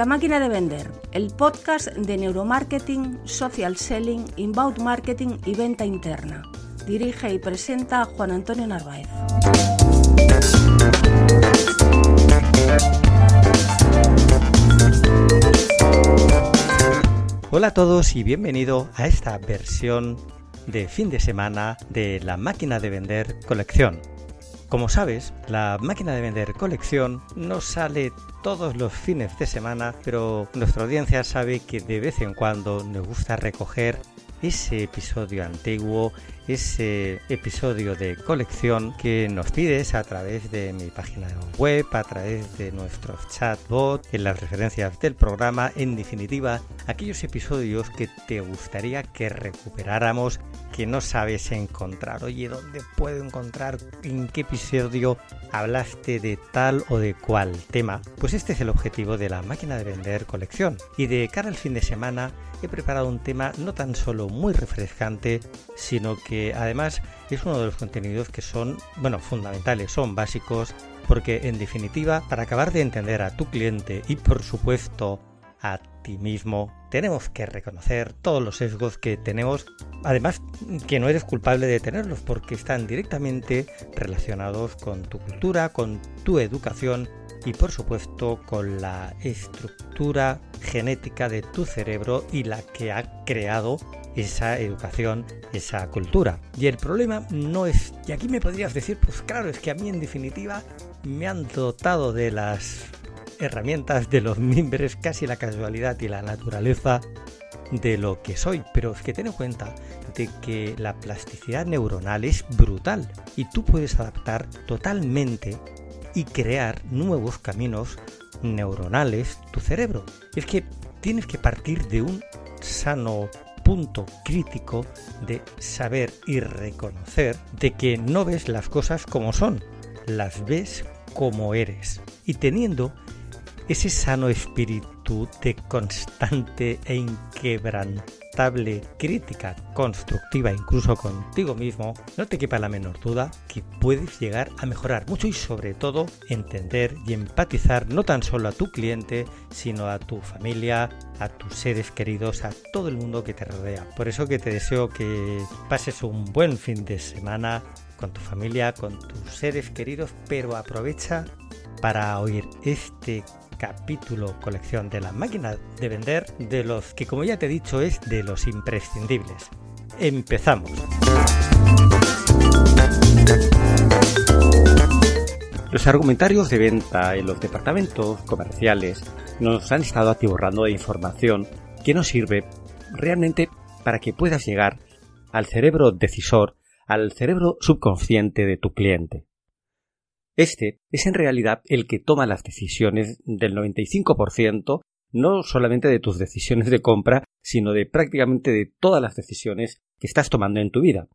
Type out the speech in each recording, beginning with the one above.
La máquina de vender, el podcast de neuromarketing, social selling, inbound marketing y venta interna. Dirige y presenta Juan Antonio Narváez. Hola a todos y bienvenido a esta versión de fin de semana de la máquina de vender colección. Como sabes, la máquina de vender colección no sale todos los fines de semana, pero nuestra audiencia sabe que de vez en cuando nos gusta recoger ese episodio antiguo, ese episodio de colección que nos pides a través de mi página web, a través de nuestros chatbot, en las referencias del programa, en definitiva, aquellos episodios que te gustaría que recuperáramos que no sabes encontrar. Oye, ¿dónde puedo encontrar? ¿En qué episodio hablaste de tal o de cual tema? Pues este es el objetivo de la máquina de vender colección. Y de cara al fin de semana he preparado un tema no tan solo muy refrescante, sino que además es uno de los contenidos que son, bueno, fundamentales, son básicos, porque en definitiva, para acabar de entender a tu cliente y por supuesto a ti mismo, tenemos que reconocer todos los sesgos que tenemos, además que no eres culpable de tenerlos porque están directamente relacionados con tu cultura, con tu educación y por supuesto con la estructura genética de tu cerebro y la que ha creado esa educación, esa cultura. Y el problema no es, y aquí me podrías decir, pues claro, es que a mí en definitiva me han dotado de las herramientas de los mimbres, casi la casualidad y la naturaleza de lo que soy, pero es que ten en cuenta de que la plasticidad neuronal es brutal y tú puedes adaptar totalmente y crear nuevos caminos neuronales tu cerebro. Es que tienes que partir de un sano punto crítico de saber y reconocer de que no ves las cosas como son, las ves como eres. Y teniendo ese sano espíritu de constante e inquebrantable crítica constructiva incluso contigo mismo, no te quepa la menor duda que puedes llegar a mejorar mucho y sobre todo entender y empatizar no tan solo a tu cliente, sino a tu familia, a tus seres queridos, a todo el mundo que te rodea. Por eso que te deseo que pases un buen fin de semana con tu familia, con tus seres queridos, pero aprovecha para oír este capítulo colección de la máquina de vender, de los que como ya te he dicho es de los imprescindibles. Empezamos. Los argumentarios de venta en los departamentos comerciales nos han estado atiborrando de información que nos sirve realmente para que puedas llegar al cerebro decisor, al cerebro subconsciente de tu cliente. Este es en realidad el que toma las decisiones del 95%, no solamente de tus decisiones de compra, sino de prácticamente de todas las decisiones que estás tomando en tu vida.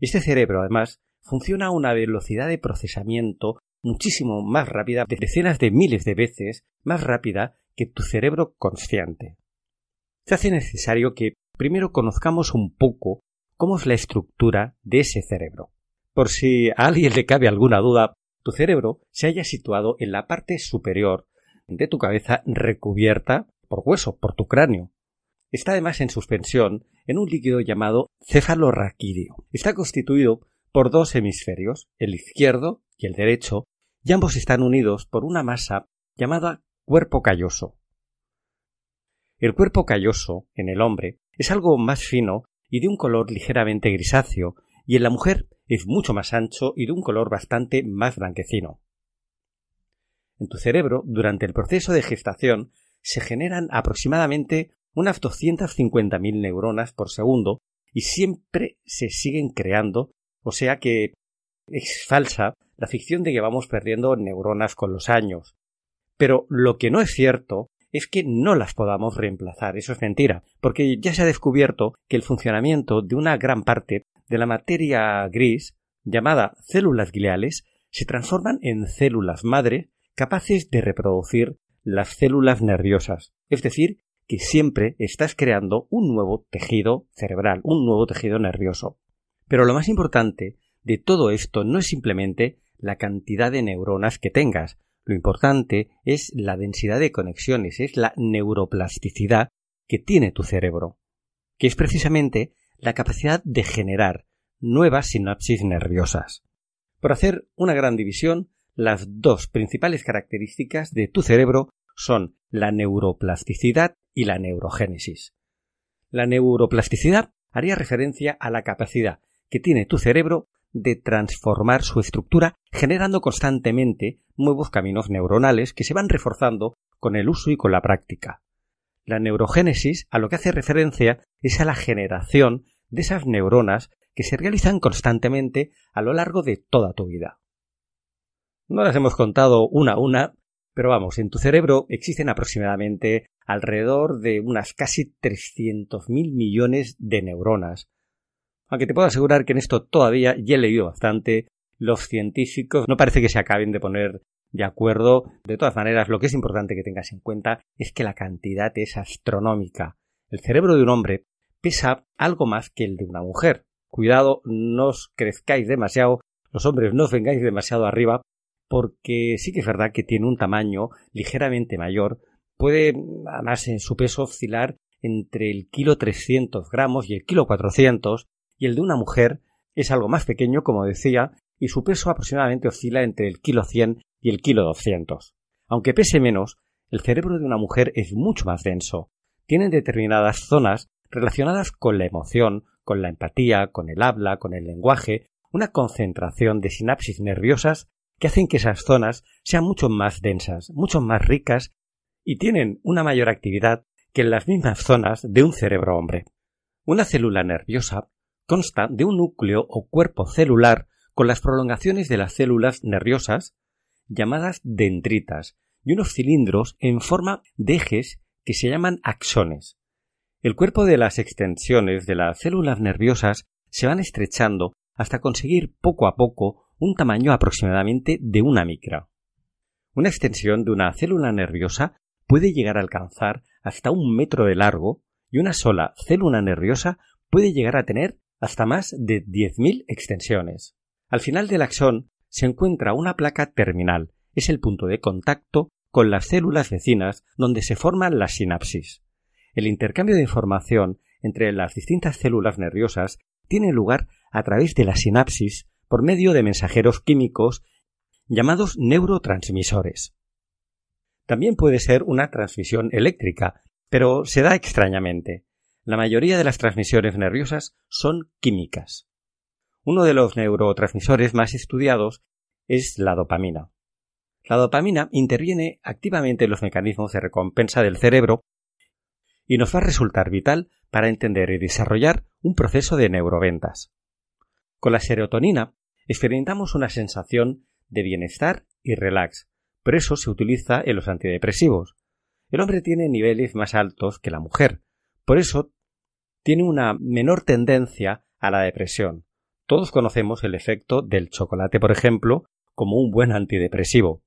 Este cerebro, además, funciona a una velocidad de procesamiento muchísimo más rápida, de decenas de miles de veces más rápida que tu cerebro consciente. Se hace necesario que primero conozcamos un poco cómo es la estructura de ese cerebro. Por si a alguien le cabe alguna duda, tu cerebro se haya situado en la parte superior de tu cabeza recubierta por hueso, por tu cráneo. Está además en suspensión en un líquido llamado cefalorraquídeo. Está constituido por dos hemisferios, el izquierdo y el derecho, y ambos están unidos por una masa llamada cuerpo calloso. El cuerpo calloso, en el hombre, es algo más fino y de un color ligeramente grisáceo, y en la mujer es mucho más ancho y de un color bastante más blanquecino. En tu cerebro, durante el proceso de gestación, se generan aproximadamente unas 250.000 neuronas por segundo y siempre se siguen creando, o sea que es falsa la ficción de que vamos perdiendo neuronas con los años. Pero lo que no es cierto es que no las podamos reemplazar, eso es mentira, porque ya se ha descubierto que el funcionamiento de una gran parte de la materia gris, llamada células gliales, se transforman en células madre capaces de reproducir las células nerviosas, es decir, que siempre estás creando un nuevo tejido cerebral, un nuevo tejido nervioso. Pero lo más importante de todo esto no es simplemente la cantidad de neuronas que tengas, lo importante es la densidad de conexiones, es la neuroplasticidad que tiene tu cerebro, que es precisamente la capacidad de generar nuevas sinapsis nerviosas. Por hacer una gran división, las dos principales características de tu cerebro son la neuroplasticidad y la neurogénesis. La neuroplasticidad haría referencia a la capacidad que tiene tu cerebro de transformar su estructura generando constantemente nuevos caminos neuronales que se van reforzando con el uso y con la práctica. La neurogénesis a lo que hace referencia es a la generación de esas neuronas que se realizan constantemente a lo largo de toda tu vida. No las hemos contado una a una, pero vamos, en tu cerebro existen aproximadamente alrededor de unas casi 300.000 millones de neuronas, aunque te puedo asegurar que en esto todavía ya he leído bastante. Los científicos no parece que se acaben de poner de acuerdo. De todas maneras, lo que es importante que tengas en cuenta es que la cantidad es astronómica. El cerebro de un hombre pesa algo más que el de una mujer. Cuidado, no os crezcáis demasiado, los hombres no os vengáis demasiado arriba, porque sí que es verdad que tiene un tamaño ligeramente mayor. Puede, además, en su peso oscilar entre el kilo 300 gramos y el kilo 400, y el de una mujer es algo más pequeño, como decía, y su peso aproximadamente oscila entre el kilo 100 y el kilo 200. Aunque pese menos, el cerebro de una mujer es mucho más denso. Tiene determinadas zonas relacionadas con la emoción, con la empatía, con el habla, con el lenguaje, una concentración de sinapsis nerviosas que hacen que esas zonas sean mucho más densas, mucho más ricas y tienen una mayor actividad que en las mismas zonas de un cerebro hombre. Una célula nerviosa consta de un núcleo o cuerpo celular con las prolongaciones de las células nerviosas llamadas dendritas y unos cilindros en forma de ejes que se llaman axones. El cuerpo de las extensiones de las células nerviosas se van estrechando hasta conseguir poco a poco un tamaño aproximadamente de una micra. Una extensión de una célula nerviosa puede llegar a alcanzar hasta un metro de largo y una sola célula nerviosa puede llegar a tener hasta más de 10.000 extensiones. Al final del axón se encuentra una placa terminal, es el punto de contacto con las células vecinas donde se forman las sinapsis. El intercambio de información entre las distintas células nerviosas tiene lugar a través de la sinapsis por medio de mensajeros químicos llamados neurotransmisores. También puede ser una transmisión eléctrica, pero se da extrañamente. La mayoría de las transmisiones nerviosas son químicas. Uno de los neurotransmisores más estudiados es la dopamina. La dopamina interviene activamente en los mecanismos de recompensa del cerebro y nos va a resultar vital para entender y desarrollar un proceso de neuroventas. Con la serotonina experimentamos una sensación de bienestar y relax, por eso se utiliza en los antidepresivos. El hombre tiene niveles más altos que la mujer, por eso tiene una menor tendencia a la depresión. Todos conocemos el efecto del chocolate, por ejemplo, como un buen antidepresivo.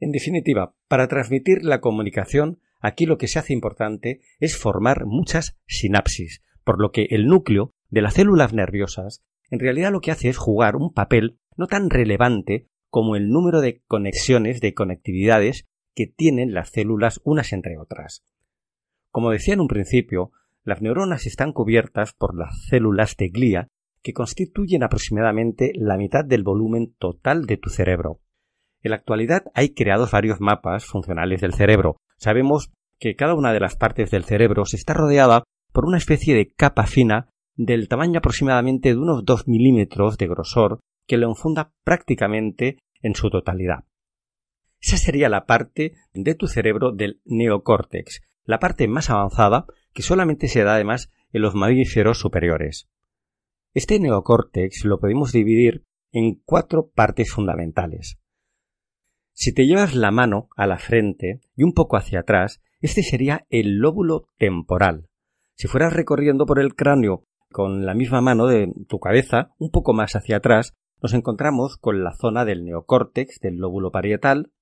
En definitiva, para transmitir la comunicación, aquí lo que se hace importante es formar muchas sinapsis, por lo que el núcleo de las células nerviosas en realidad lo que hace es jugar un papel no tan relevante como el número de conexiones, de conectividades que tienen las células unas entre otras. Como decía en un principio, las neuronas están cubiertas por las células de glía que constituyen aproximadamente la mitad del volumen total de tu cerebro. En la actualidad hay creados varios mapas funcionales del cerebro. Sabemos que cada una de las partes del cerebro se está rodeada por una especie de capa fina del tamaño aproximadamente de unos 2 milímetros de grosor que lo enfunda prácticamente en su totalidad. Esa sería la parte de tu cerebro del neocórtex, la parte más avanzada que solamente se da además en los mamíferos superiores. Este neocórtex lo podemos dividir en cuatro partes fundamentales. Si te llevas la mano a la frente y un poco hacia atrás, este sería el lóbulo temporal. Si fueras recorriendo por el cráneo con la misma mano de tu cabeza, un poco más hacia atrás, nos encontramos con la zona del neocórtex, del lóbulo parietal.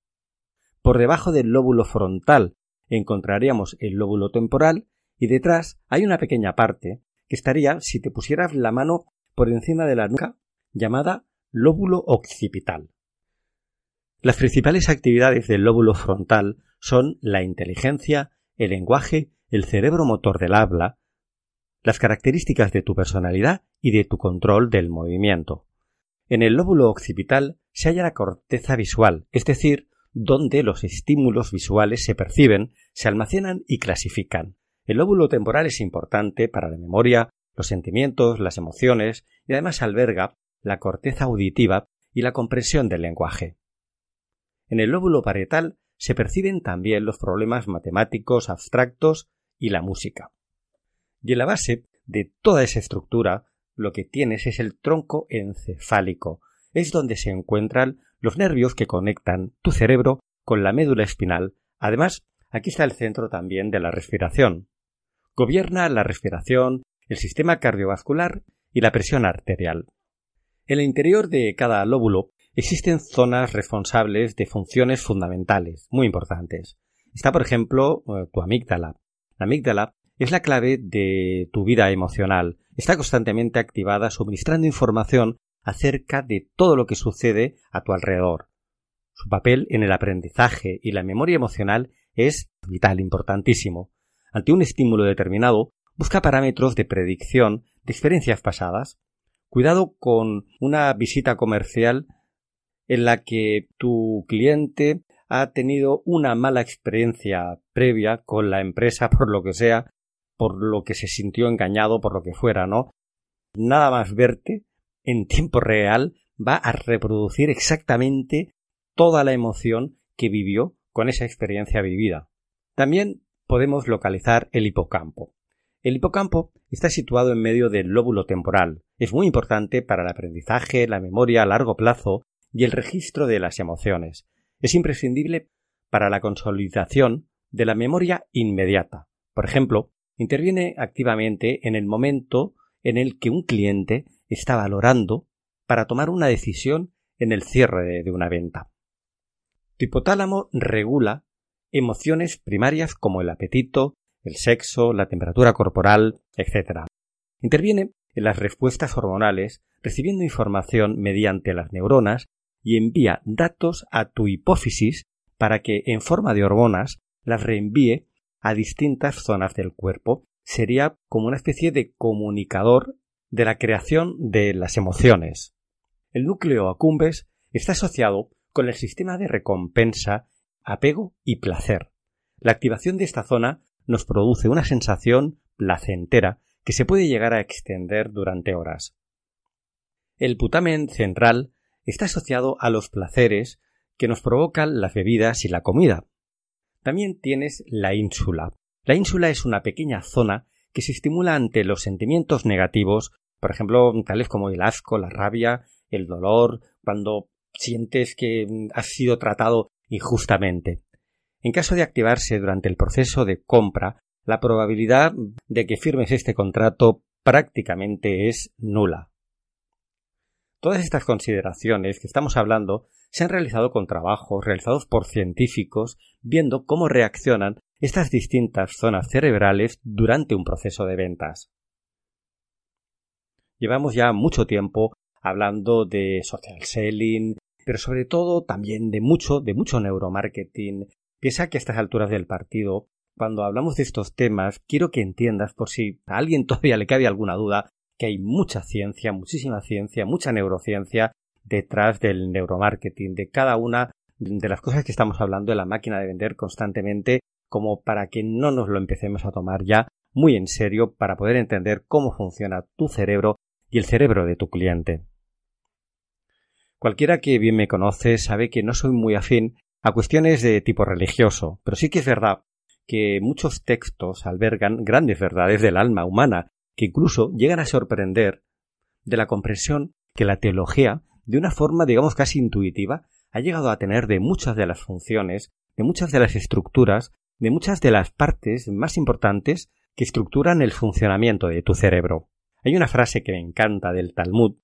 Por debajo del lóbulo frontal encontraríamos el lóbulo temporal y detrás hay una pequeña parte que estaría si te pusieras la mano por encima de la nuca llamada lóbulo occipital. Las principales actividades del lóbulo frontal son la inteligencia, el lenguaje, el cerebro motor del habla, las características de tu personalidad y de tu control del movimiento. En el lóbulo occipital se halla la corteza visual, es decir, donde los estímulos visuales se perciben, se almacenan y clasifican. El lóbulo temporal es importante para la memoria, los sentimientos, las emociones y además alberga la corteza auditiva y la comprensión del lenguaje. En el lóbulo parietal se perciben también los problemas matemáticos abstractos y la música. Y en la base de toda esa estructura lo que tienes es el tronco encefálico, es donde se encuentran los nervios que conectan tu cerebro con la médula espinal. Además, aquí está el centro también de la respiración. Gobierna la respiración, el sistema cardiovascular y la presión arterial. En el interior de cada lóbulo existen zonas responsables de funciones fundamentales, muy importantes. Está, por ejemplo, eh, tu amígdala. La amígdala es la clave de tu vida emocional. Está constantemente activada suministrando información acerca de todo lo que sucede a tu alrededor. Su papel en el aprendizaje y la memoria emocional es vital, importantísimo ante un estímulo determinado, busca parámetros de predicción de experiencias pasadas. Cuidado con una visita comercial en la que tu cliente ha tenido una mala experiencia previa con la empresa por lo que sea, por lo que se sintió engañado, por lo que fuera, ¿no? Nada más verte en tiempo real va a reproducir exactamente toda la emoción que vivió con esa experiencia vivida. También podemos localizar el hipocampo. El hipocampo está situado en medio del lóbulo temporal. Es muy importante para el aprendizaje, la memoria a largo plazo y el registro de las emociones. Es imprescindible para la consolidación de la memoria inmediata. Por ejemplo, interviene activamente en el momento en el que un cliente está valorando para tomar una decisión en el cierre de una venta. Tu hipotálamo regula emociones primarias como el apetito, el sexo, la temperatura corporal, etc. Interviene en las respuestas hormonales, recibiendo información mediante las neuronas y envía datos a tu hipófisis para que, en forma de hormonas, las reenvíe a distintas zonas del cuerpo. Sería como una especie de comunicador de la creación de las emociones. El núcleo accumbens está asociado con el sistema de recompensa apego y placer. La activación de esta zona nos produce una sensación placentera que se puede llegar a extender durante horas. El putamen central está asociado a los placeres que nos provocan las bebidas y la comida. También tienes la ínsula. La ínsula es una pequeña zona que se estimula ante los sentimientos negativos, por ejemplo, tales como el asco, la rabia, el dolor, cuando sientes que has sido tratado injustamente. En caso de activarse durante el proceso de compra, la probabilidad de que firmes este contrato prácticamente es nula. Todas estas consideraciones que estamos hablando se han realizado con trabajos realizados por científicos viendo cómo reaccionan estas distintas zonas cerebrales durante un proceso de ventas. Llevamos ya mucho tiempo hablando de social selling, pero sobre todo también de mucho, de mucho neuromarketing. Piensa que a estas alturas del partido, cuando hablamos de estos temas, quiero que entiendas, por si a alguien todavía le cabe alguna duda, que hay mucha ciencia, muchísima ciencia, mucha neurociencia detrás del neuromarketing, de cada una de las cosas que estamos hablando de la máquina de vender constantemente, como para que no nos lo empecemos a tomar ya muy en serio para poder entender cómo funciona tu cerebro y el cerebro de tu cliente. Cualquiera que bien me conoce sabe que no soy muy afín a cuestiones de tipo religioso, pero sí que es verdad que muchos textos albergan grandes verdades del alma humana que incluso llegan a sorprender de la comprensión que la teología, de una forma digamos casi intuitiva, ha llegado a tener de muchas de las funciones, de muchas de las estructuras, de muchas de las partes más importantes que estructuran el funcionamiento de tu cerebro. Hay una frase que me encanta del Talmud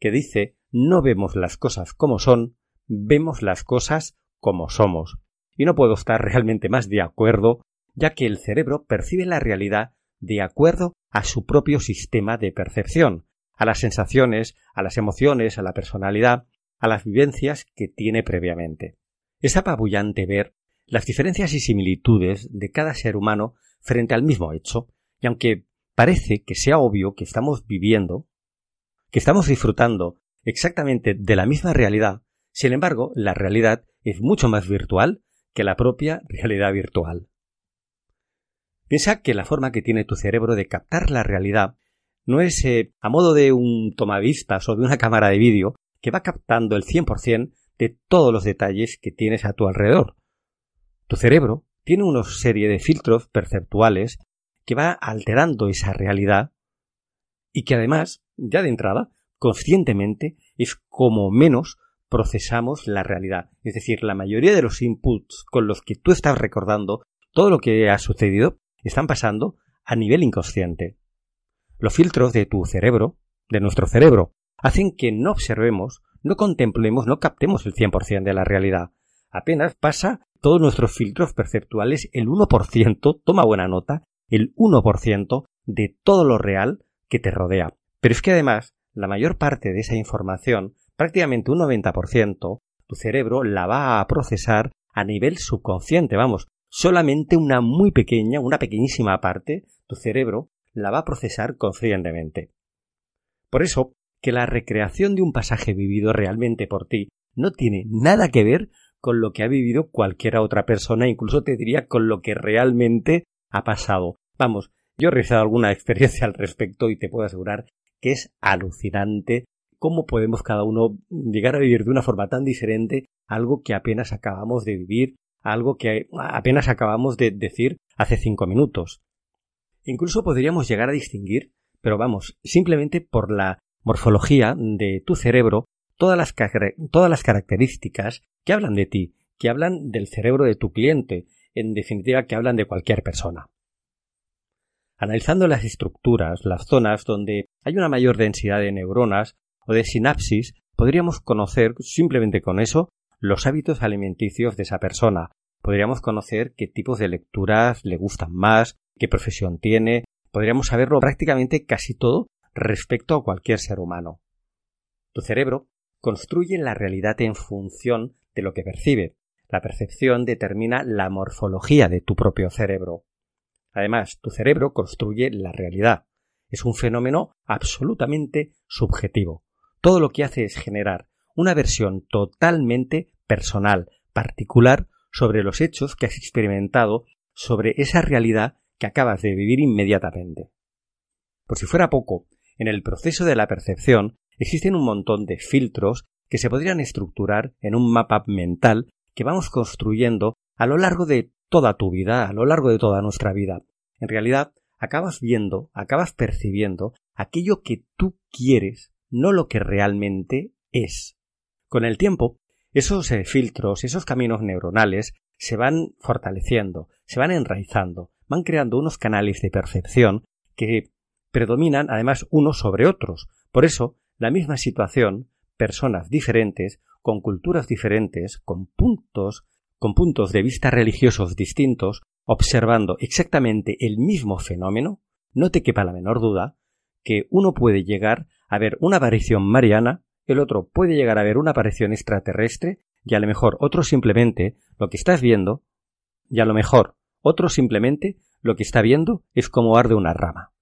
que dice no vemos las cosas como son, vemos las cosas como somos. Y no puedo estar realmente más de acuerdo, ya que el cerebro percibe la realidad de acuerdo a su propio sistema de percepción, a las sensaciones, a las emociones, a la personalidad, a las vivencias que tiene previamente. Es apabullante ver las diferencias y similitudes de cada ser humano frente al mismo hecho, y aunque parece que sea obvio que estamos viviendo, que estamos disfrutando exactamente de la misma realidad, sin embargo, la realidad es mucho más virtual que la propia realidad virtual. Piensa que la forma que tiene tu cerebro de captar la realidad no es eh, a modo de un tomavistas o de una cámara de vídeo que va captando el 100% de todos los detalles que tienes a tu alrededor. Tu cerebro tiene una serie de filtros perceptuales que va alterando esa realidad y que además, ya de entrada, conscientemente es como menos procesamos la realidad. Es decir, la mayoría de los inputs con los que tú estás recordando todo lo que ha sucedido están pasando a nivel inconsciente. Los filtros de tu cerebro, de nuestro cerebro, hacen que no observemos, no contemplemos, no captemos el 100% de la realidad. Apenas pasa todos nuestros filtros perceptuales el 1%, toma buena nota, el 1% de todo lo real que te rodea. Pero es que además, la mayor parte de esa información, prácticamente un 90%, tu cerebro la va a procesar a nivel subconsciente, vamos, solamente una muy pequeña, una pequeñísima parte, tu cerebro la va a procesar conscientemente. Por eso, que la recreación de un pasaje vivido realmente por ti no tiene nada que ver con lo que ha vivido cualquier otra persona, incluso te diría con lo que realmente ha pasado. Vamos, yo he realizado alguna experiencia al respecto y te puedo asegurar que es alucinante cómo podemos cada uno llegar a vivir de una forma tan diferente algo que apenas acabamos de vivir, algo que apenas acabamos de decir hace cinco minutos. Incluso podríamos llegar a distinguir, pero vamos, simplemente por la morfología de tu cerebro, todas las, características que hablan de ti, que hablan del cerebro de tu cliente, en definitiva que hablan de cualquier persona. Analizando las estructuras, las zonas donde hay una mayor densidad de neuronas o de sinapsis, podríamos conocer simplemente con eso los hábitos alimenticios de esa persona. Podríamos conocer qué tipos de lecturas le gustan más, qué profesión tiene, podríamos saberlo prácticamente casi todo respecto a cualquier ser humano. Tu cerebro construye la realidad en función de lo que percibe. La percepción determina la morfología de tu propio cerebro. Además, tu cerebro construye la realidad. Es un fenómeno absolutamente subjetivo. Todo lo que hace es generar una versión totalmente personal, particular, sobre los hechos que has experimentado, sobre esa realidad que acabas de vivir inmediatamente. Por si fuera poco, en el proceso de la percepción existen un montón de filtros que se podrían estructurar en un mapa mental que vamos construyendo a lo largo de toda tu vida, a lo largo de toda nuestra vida. En realidad, acabas viendo, acabas percibiendo aquello que tú quieres, no lo que realmente es. Con el tiempo, esos eh, filtros, esos caminos neuronales se van fortaleciendo, se van enraizando, van creando unos canales de percepción que predominan además unos sobre otros. Por eso, la misma situación, personas diferentes, con culturas diferentes, con puntos, con puntos de vista religiosos distintos, observando exactamente el mismo fenómeno, no te quepa la menor duda que uno puede llegar a ver una aparición mariana, el otro puede llegar a ver una aparición extraterrestre, y a lo mejor otro simplemente lo que estás viendo, y a lo mejor otro simplemente lo que está viendo es como arde una rama.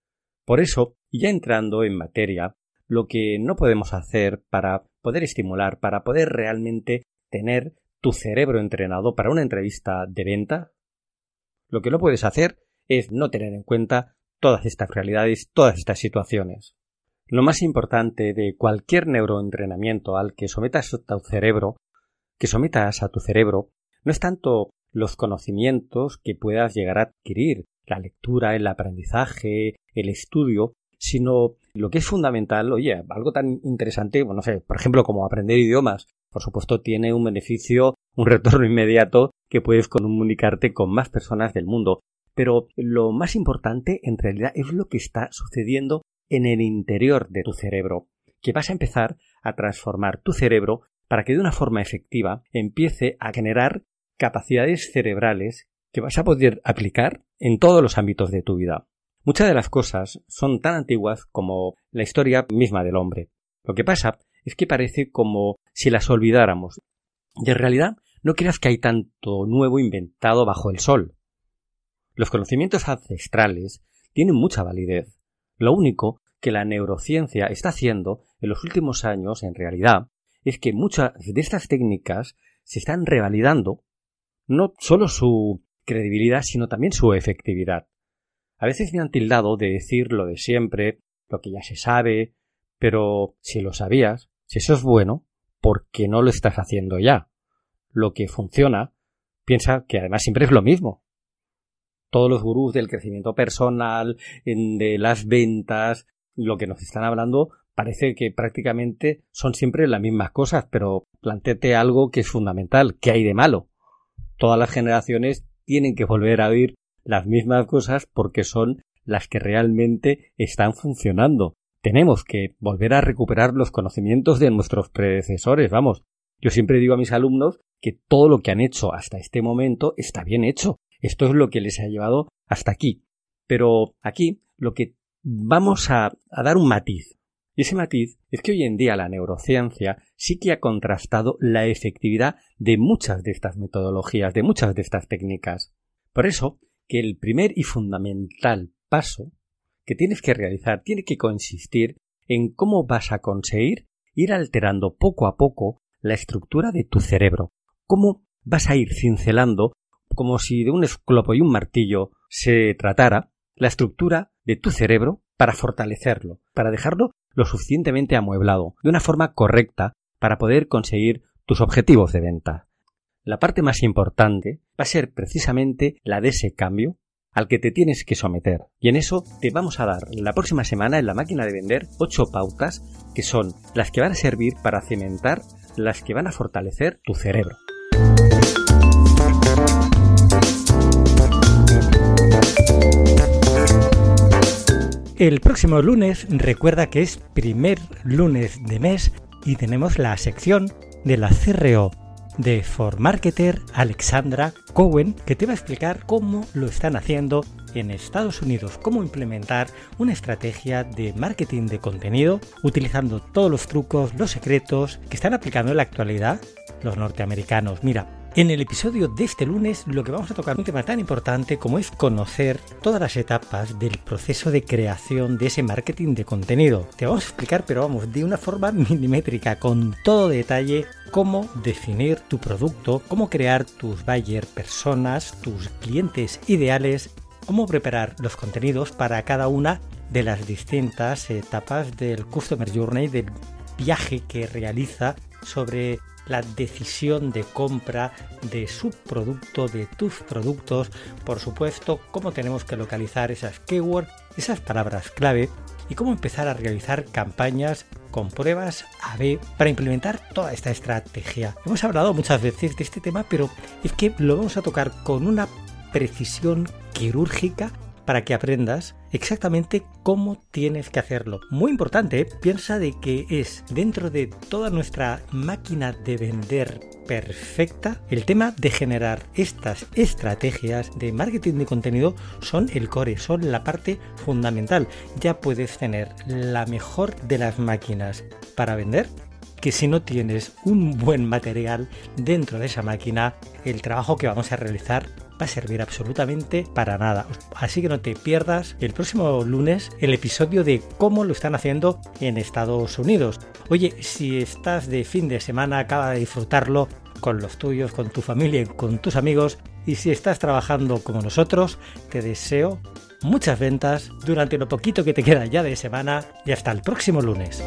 Por eso, ya entrando en materia, lo que no podemos hacer para poder estimular, para poder realmente tener tu cerebro entrenado para una entrevista de venta, lo que no puedes hacer es no tener en cuenta todas estas realidades, todas estas situaciones. Lo más importante de cualquier neuroentrenamiento al que sometas a tu cerebro, que sometas a tu cerebro, no es tanto los conocimientos que puedas llegar a adquirir, la lectura, el aprendizaje, el estudio, sino lo que es fundamental, oye, algo tan interesante, bueno, no sé, por ejemplo, como aprender idiomas, por supuesto tiene un beneficio, un retorno inmediato que puedes comunicarte con más personas del mundo. Pero lo más importante en realidad es lo que está sucediendo en el interior de tu cerebro, que vas a empezar a transformar tu cerebro para que de una forma efectiva empiece a generar capacidades cerebrales que vas a poder aplicar en todos los ámbitos de tu vida. Muchas de las cosas son tan antiguas como la historia misma del hombre. Lo que pasa es que parece como si las olvidáramos. Y en realidad no creas que hay tanto nuevo inventado bajo el sol. Los conocimientos ancestrales tienen mucha validez. Lo único que la neurociencia está haciendo en los últimos años, en realidad, es que muchas de estas técnicas se están revalidando no solo su credibilidad, sino también su efectividad. A veces me han tildado de decir lo de siempre, lo que ya se sabe, pero si lo sabías, si eso es bueno, ¿por qué no lo estás haciendo ya? Lo que funciona, piensa que además siempre es lo mismo. Todos los gurús del crecimiento personal, de las ventas, lo que nos están hablando, parece que prácticamente son siempre las mismas cosas, pero planteate algo que es fundamental, ¿qué hay de malo? Todas las generaciones tienen que volver a oír las mismas cosas porque son las que realmente están funcionando tenemos que volver a recuperar los conocimientos de nuestros predecesores, vamos. Yo siempre digo a mis alumnos que todo lo que han hecho hasta este momento está bien hecho. Esto es lo que les ha llevado hasta aquí. Pero aquí lo que vamos a, dar un matiz. Y ese matiz es que hoy en día la neurociencia sí que ha contrastado la efectividad de muchas de estas metodologías, de muchas de estas técnicas. Por eso que el primer y fundamental paso que tienes que realizar tiene que consistir en cómo vas a conseguir ir alterando poco a poco la estructura de tu cerebro, cómo vas a ir cincelando, como si de un esclopo y un martillo se tratara, la estructura de tu cerebro para fortalecerlo, para dejarlo lo suficientemente amueblado, de una forma correcta para poder conseguir tus objetivos de venta. La parte más importante va a ser precisamente la de ese cambio al que te tienes que someter. Y en eso te vamos a dar la próxima semana en la máquina de vender ocho pautas que son las que van a servir para cimentar, las que van a fortalecer tu cerebro. El próximo lunes recuerda que es primer lunes de mes y tenemos la sección de la CRO de For Marketer Alexandra Cowen que te va a explicar cómo lo están haciendo en Estados Unidos, cómo implementar una estrategia de marketing de contenido utilizando todos los trucos, los secretos que están aplicando en la actualidad los norteamericanos. Mira, en el episodio de este lunes lo que vamos a tocar es un tema tan importante como es conocer todas las etapas del proceso de creación de ese marketing de contenido. Te vamos a explicar, pero vamos, de una forma milimétrica, con todo detalle, cómo definir tu producto, cómo crear tus buyer personas, tus clientes ideales, cómo preparar los contenidos para cada una de las distintas etapas del Customer Journey, del viaje que realiza sobre la decisión de compra de su producto, de tus productos, por supuesto, cómo tenemos que localizar esas keywords, esas palabras clave y cómo empezar a realizar campañas con pruebas A-B para implementar toda esta estrategia. Hemos hablado muchas veces de este tema, pero es que lo vamos a tocar con una precisión quirúrgica para que aprendas exactamente cómo tienes que hacerlo. Muy importante, ¿eh? piensa de que es dentro de toda nuestra máquina de vender perfecta, el tema de generar estas estrategias de marketing de contenido son el core, son la parte fundamental. Ya puedes tener la mejor de las máquinas para vender que si no tienes un buen material dentro de esa máquina, el trabajo que vamos a realizar va a servir absolutamente para nada. Así que no te pierdas el próximo lunes el episodio de cómo lo están haciendo en Estados Unidos. Oye, si estás de fin de semana, acaba de disfrutarlo con los tuyos, con tu familia, con tus amigos. Y si estás trabajando como nosotros, te deseo muchas ventas durante lo poquito que te queda ya de semana y hasta el próximo lunes.